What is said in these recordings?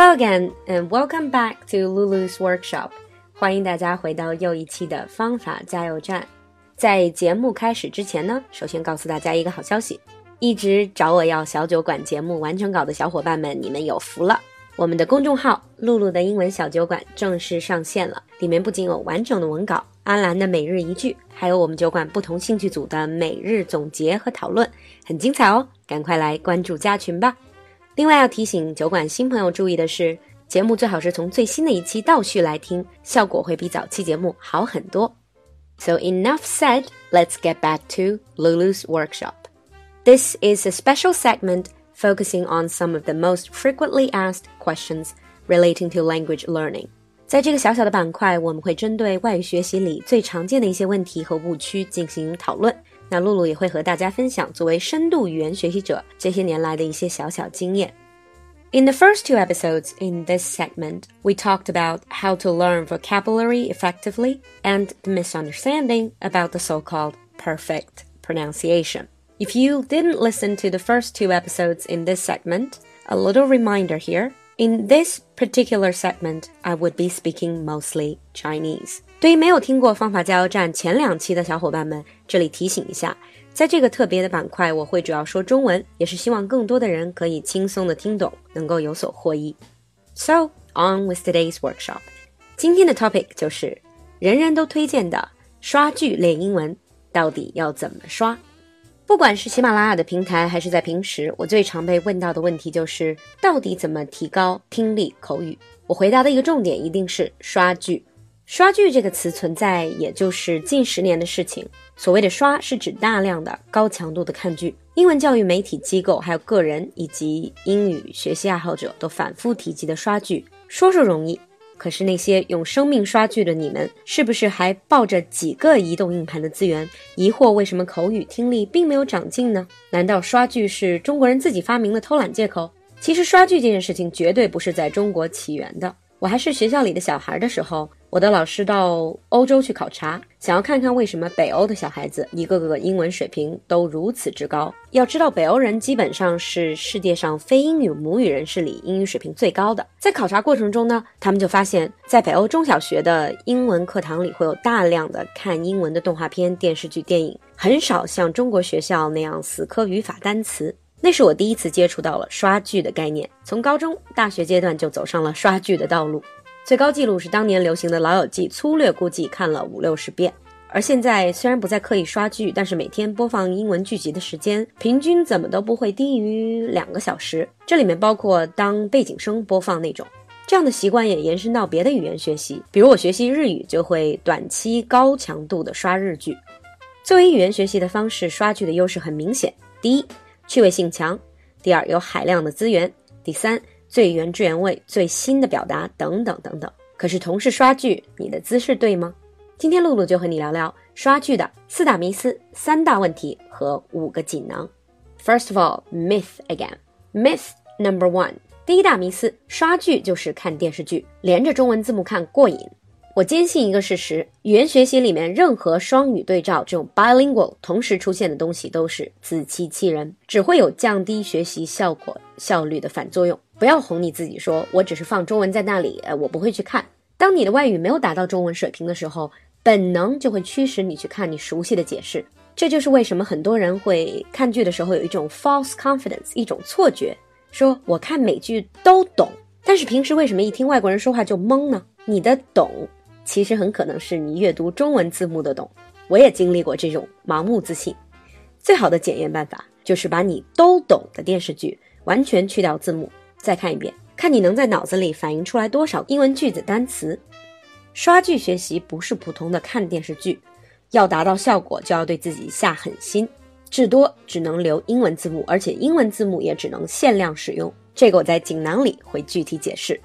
Hello again and welcome back to Lulu's Workshop。欢迎大家回到又一期的方法加油站。在节目开始之前呢，首先告诉大家一个好消息：一直找我要小酒馆节目完成稿的小伙伴们，你们有福了！我们的公众号“露露的英文小酒馆”正式上线了，里面不仅有完整的文稿、安兰的每日一句，还有我们酒馆不同兴趣组的每日总结和讨论，很精彩哦！赶快来关注加群吧！另外要提醒酒馆新朋友注意的是，节目最好是从最新的一期倒序来听，效果会比早期节目好很多。So enough said, let's get back to Lulu's workshop. This is a special segment focusing on some of the most frequently asked questions relating to language learning. 在这个小小的板块，我们会针对外语学习里最常见的一些问题和误区进行讨论。 那露露也会和大家分享作为深度语言学习者这些年来的一些小小经验。In the first two episodes in this segment, we talked about how to learn vocabulary effectively and the misunderstanding about the so-called perfect pronunciation. If you didn't listen to the first two episodes in this segment, a little reminder here. In this particular segment, I would be speaking mostly Chinese. 对于没有听过方法加油站前两期的小伙伴们，这里提醒一下，在这个特别的板块，我会主要说中文，也是希望更多的人可以轻松的听懂，能够有所获益。So on with today's workshop。今天的 topic 就是人人都推荐的刷剧练英文，到底要怎么刷？不管是喜马拉雅的平台，还是在平时，我最常被问到的问题就是，到底怎么提高听力口语？我回答的一个重点一定是刷剧。刷剧这个词存在，也就是近十年的事情。所谓的刷，是指大量的高强度的看剧。英文教育媒体机构、还有个人以及英语学习爱好者都反复提及的刷剧，说说容易，可是那些用生命刷剧的你们，是不是还抱着几个移动硬盘的资源，疑惑为什么口语听力并没有长进呢？难道刷剧是中国人自己发明的偷懒借口？其实刷剧这件事情绝对不是在中国起源的。我还是学校里的小孩的时候，我的老师到欧洲去考察，想要看看为什么北欧的小孩子一个个英文水平都如此之高。要知道，北欧人基本上是世界上非英语母语人士里英语水平最高的。在考察过程中呢，他们就发现，在北欧中小学的英文课堂里会有大量的看英文的动画片、电视剧、电影，很少像中国学校那样死磕语法、单词。那是我第一次接触到了刷剧的概念，从高中、大学阶段就走上了刷剧的道路。最高记录是当年流行的《老友记》，粗略估计看了五六十遍。而现在虽然不再刻意刷剧，但是每天播放英文剧集的时间，平均怎么都不会低于两个小时。这里面包括当背景声播放那种。这样的习惯也延伸到别的语言学习，比如我学习日语，就会短期高强度的刷日剧。作为语言学习的方式，刷剧的优势很明显：第一，趣味性强；第二，有海量的资源；第三，最原汁原味、最新的表达等等等等。可是同是刷剧，你的姿势对吗？今天露露就和你聊聊刷剧的四大迷思、三大问题和五个锦囊。First of all, myth again. Myth number one. 第一大迷思：刷剧就是看电视剧，连着中文字幕看过瘾。我坚信一个事实：语言学习里面任何双语对照这种 bilingual 同时出现的东西都是自欺欺人，只会有降低学习效果效率的反作用。不要哄你自己说，我只是放中文在那里，呃，我不会去看。当你的外语没有达到中文水平的时候，本能就会驱使你去看你熟悉的解释。这就是为什么很多人会看剧的时候有一种 false confidence，一种错觉，说我看美剧都懂，但是平时为什么一听外国人说话就懵呢？你的懂。其实很可能是你阅读中文字幕的懂，我也经历过这种盲目自信。最好的检验办法就是把你都懂的电视剧完全去掉字幕，再看一遍，看你能在脑子里反映出来多少英文句子、单词。刷剧学习不是普通的看电视剧，要达到效果就要对自己下狠心，至多只能留英文字幕，而且英文字幕也只能限量使用。这个我在锦囊里会具体解释。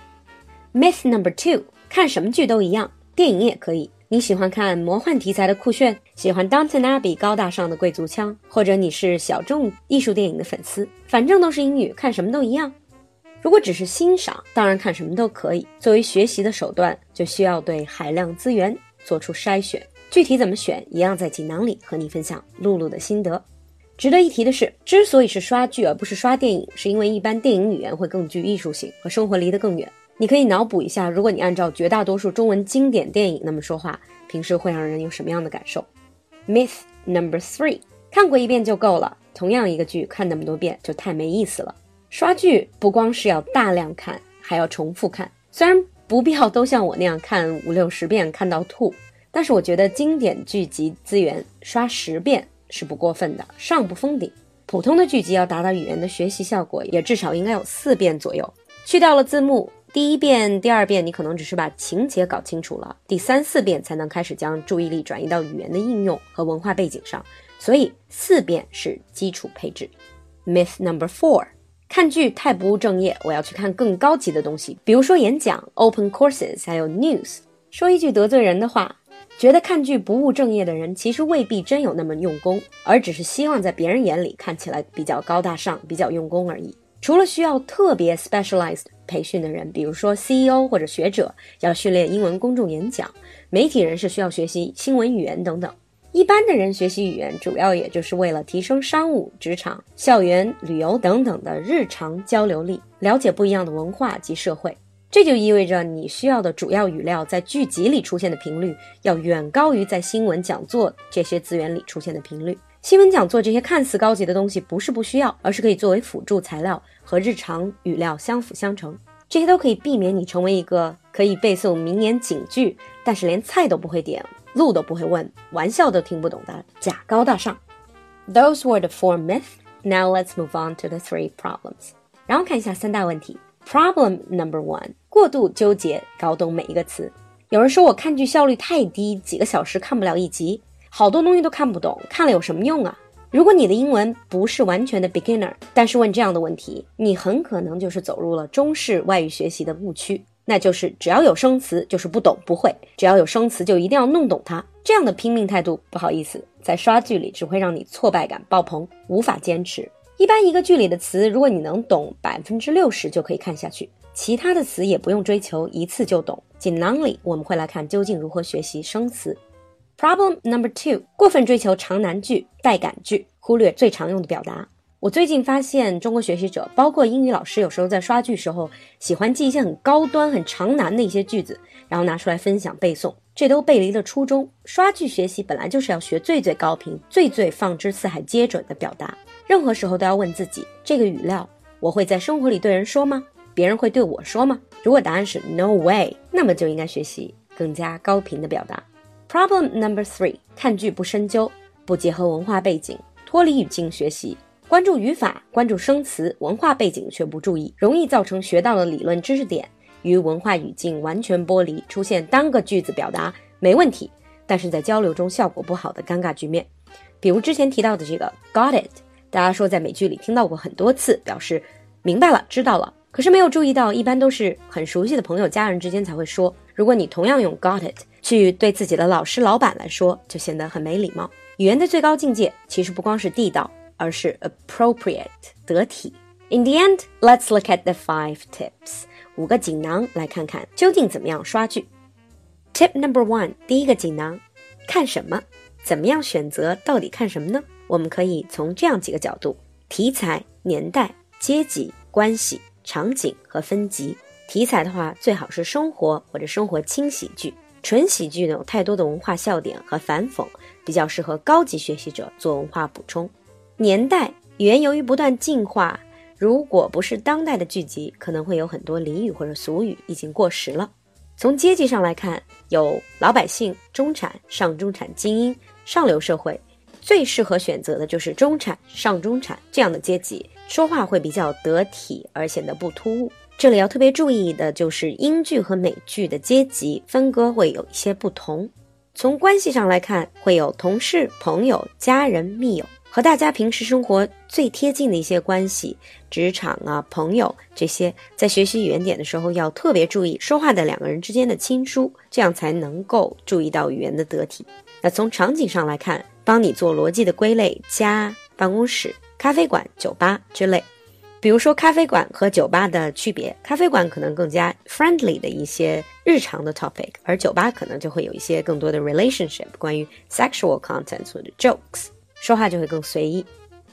Myth number two，看什么剧都一样。电影也可以，你喜欢看魔幻题材的酷炫，喜欢 Downton Abbey 高大上的贵族腔，或者你是小众艺术电影的粉丝，反正都是英语，看什么都一样。如果只是欣赏，当然看什么都可以。作为学习的手段，就需要对海量资源做出筛选。具体怎么选，一样在锦囊里和你分享露露的心得。值得一提的是，之所以是刷剧而不是刷电影，是因为一般电影语言会更具艺术性，和生活离得更远。你可以脑补一下，如果你按照绝大多数中文经典电影那么说话，平时会让人有什么样的感受？Myth number three，看过一遍就够了。同样一个剧看那么多遍就太没意思了。刷剧不光是要大量看，还要重复看。虽然不必要都像我那样看五六十遍看到吐，但是我觉得经典剧集资源刷十遍。是不过分的，上不封顶。普通的剧集要达到语言的学习效果，也至少应该有四遍左右。去掉了字幕，第一遍、第二遍你可能只是把情节搞清楚了，第三四遍才能开始将注意力转移到语言的应用和文化背景上。所以四遍是基础配置。Myth number four：看剧太不务正业，我要去看更高级的东西，比如说演讲、open courses，还有 news。说一句得罪人的话。觉得看剧不务正业的人，其实未必真有那么用功，而只是希望在别人眼里看起来比较高大上、比较用功而已。除了需要特别 specialized 培训的人，比如说 CEO 或者学者要训练英文公众演讲，媒体人士需要学习新闻语言等等。一般的人学习语言，主要也就是为了提升商务、职场、校园、旅游等等的日常交流力，了解不一样的文化及社会。这就意味着你需要的主要语料在剧集里出现的频率要远高于在新闻讲座这些资源里出现的频率。新闻讲座这些看似高级的东西不是不需要，而是可以作为辅助材料和日常语料相辅相成。这些都可以避免你成为一个可以背诵名言警句，但是连菜都不会点、路都不会问、玩笑都听不懂的假高大上。Those were the four myths. Now let's move on to the three problems. 然后看一下三大问题。Problem number one。过度纠结，搞懂每一个词。有人说我看剧效率太低，几个小时看不了一集，好多东西都看不懂，看了有什么用啊？如果你的英文不是完全的 beginner，但是问这样的问题，你很可能就是走入了中式外语学习的误区，那就是只要有生词就是不懂不会，只要有生词就一定要弄懂它。这样的拼命态度，不好意思，在刷剧里只会让你挫败感爆棚，无法坚持。一般一个剧里的词，如果你能懂百分之六十，就可以看下去。其他的词也不用追求一次就懂。锦囊里我们会来看究竟如何学习生词。Problem number two：过分追求长难句、带感句，忽略最常用的表达。我最近发现，中国学习者，包括英语老师，有时候在刷剧时候，喜欢记一些很高端、很长难的一些句子，然后拿出来分享背诵，这都背离了初衷。刷剧学习本来就是要学最最高频、最最放之四海皆准的表达。任何时候都要问自己：这个语料，我会在生活里对人说吗？别人会对我说吗？如果答案是 No way，那么就应该学习更加高频的表达。Problem number three：看剧不深究，不结合文化背景，脱离语境学习，关注语法，关注生词，文化背景却不注意，容易造成学到的理论知识点与文化语境完全剥离，出现单个句子表达没问题，但是在交流中效果不好的尴尬局面。比如之前提到的这个 Got it，大家说在美剧里听到过很多次，表示明白了，知道了。可是没有注意到，一般都是很熟悉的朋友、家人之间才会说。如果你同样用 got it 去对自己的老师、老板来说，就显得很没礼貌。语言的最高境界其实不光是地道，而是 appropriate 得体。In the end, let's look at the five tips 五个锦囊，来看看究竟怎么样刷剧。Tip number one 第一个锦囊，看什么？怎么样选择？到底看什么呢？我们可以从这样几个角度：题材、年代、阶级、关系。场景和分级题材的话，最好是生活或者生活轻喜剧。纯喜剧呢，有太多的文化笑点和反讽，比较适合高级学习者做文化补充。年代语言由于不断进化，如果不是当代的剧集，可能会有很多俚语或者俗语已经过时了。从阶级上来看，有老百姓、中产、上中产、精英、上流社会，最适合选择的就是中产、上中产这样的阶级。说话会比较得体，而显得不突兀。这里要特别注意的就是英剧和美剧的阶级分割会有一些不同。从关系上来看，会有同事、朋友、家人、密友，和大家平时生活最贴近的一些关系，职场啊、朋友这些，在学习语言点的时候要特别注意说话的两个人之间的亲疏，这样才能够注意到语言的得体。那从场景上来看，帮你做逻辑的归类，家、办公室。咖啡馆、酒吧之类，比如说咖啡馆和酒吧的区别，咖啡馆可能更加 friendly 的一些日常的 topic，而酒吧可能就会有一些更多的 relationship，关于 sexual contents 或者 jokes，说话就会更随意。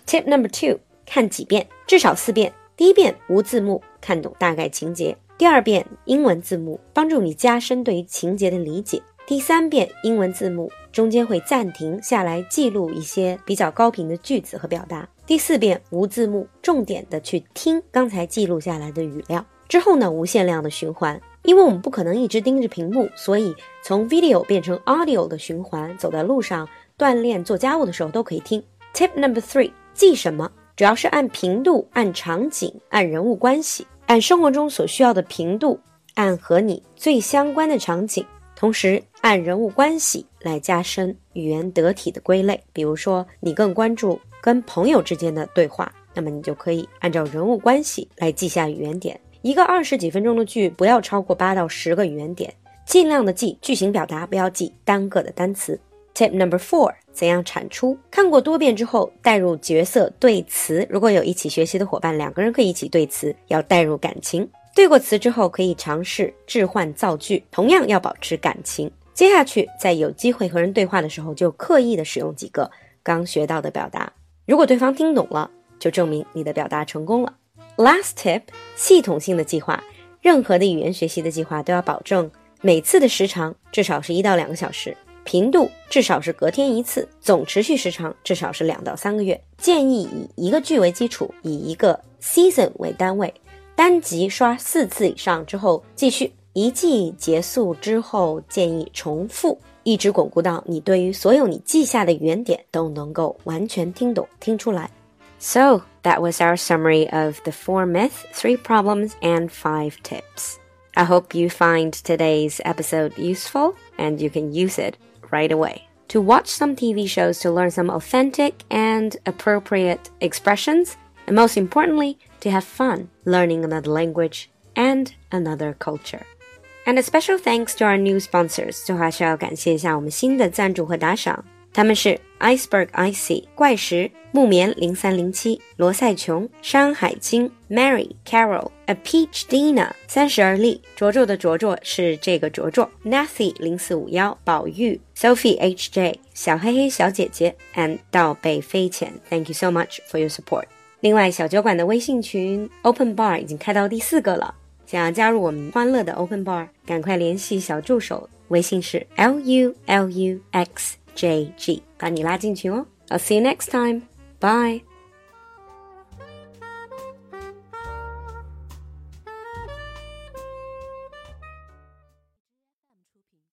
Tip number two，看几遍，至少四遍。第一遍无字幕，看懂大概情节；第二遍英文字幕，帮助你加深对于情节的理解；第三遍英文字幕，中间会暂停下来记录一些比较高频的句子和表达；第四遍无字幕，重点的去听刚才记录下来的语料。之后呢，无限量的循环，因为我们不可能一直盯着屏幕，所以从 video 变成 audio 的循环，走在路上、锻炼、做家务的时候都可以听。Tip number three，记什么？主要是按频度、按场景、按人物关系、按生活中所需要的频度、按和你最相关的场景，同时按人物关系来加深语言得体的归类。比如说，你更关注跟朋友之间的对话，那么你就可以按照人物关系来记下语言点。一个二十几分钟的剧不要超过八到十个语言点，尽量的记句型表达，不要记单个的单词。Tip number four：怎样产出？看过多遍之后，带入角色对词。如果有一起学习的伙伴，两个人可以一起对词，要带入感情。对过词之后，可以尝试置换造句，同样要保持感情。接下去，在有机会和人对话的时候，就刻意的使用几个刚学到的表达。如果对方听懂了，就证明你的表达成功了。Last tip：系统性的计划。任何的语言学习的计划都要保证每次的时长至少是一到两个小时。频度至少是隔天一次，总持续时长至少是两到三个月。建议以一个剧为基础，以一个 season 为单位，单集刷四次以上之后继续。一季结束之后，建议重复，一直巩固到你对于所有你记下的原点都能够完全听懂、听出来。So that was our summary of the four myths, three problems, and five tips. I hope you find today's episode useful and you can use it right away. To watch some TV shows to learn some authentic and appropriate expressions, and most importantly, to have fun learning another language and another culture. And a special thanks to our new sponsors，最后还是要感谢一下我们新的赞助和打赏。 他们是 Iceberg Icy 怪石、木棉零三零七、罗塞琼、山海经、Mary Carol、A Peach Dina、三十而立、卓卓的卓卓是这个卓卓、Nathy 零四五幺、宝玉、Sophie H J、小黑黑小姐姐 and 倒背飞浅。Thank you so much for your support。另外，小酒馆的微信群 Open Bar 已经开到第四个了，想要加入我们欢乐的 Open Bar，赶快联系小助手，微信是 L U L U X。JG，把你拉进群哦。I'll see you next time. Bye.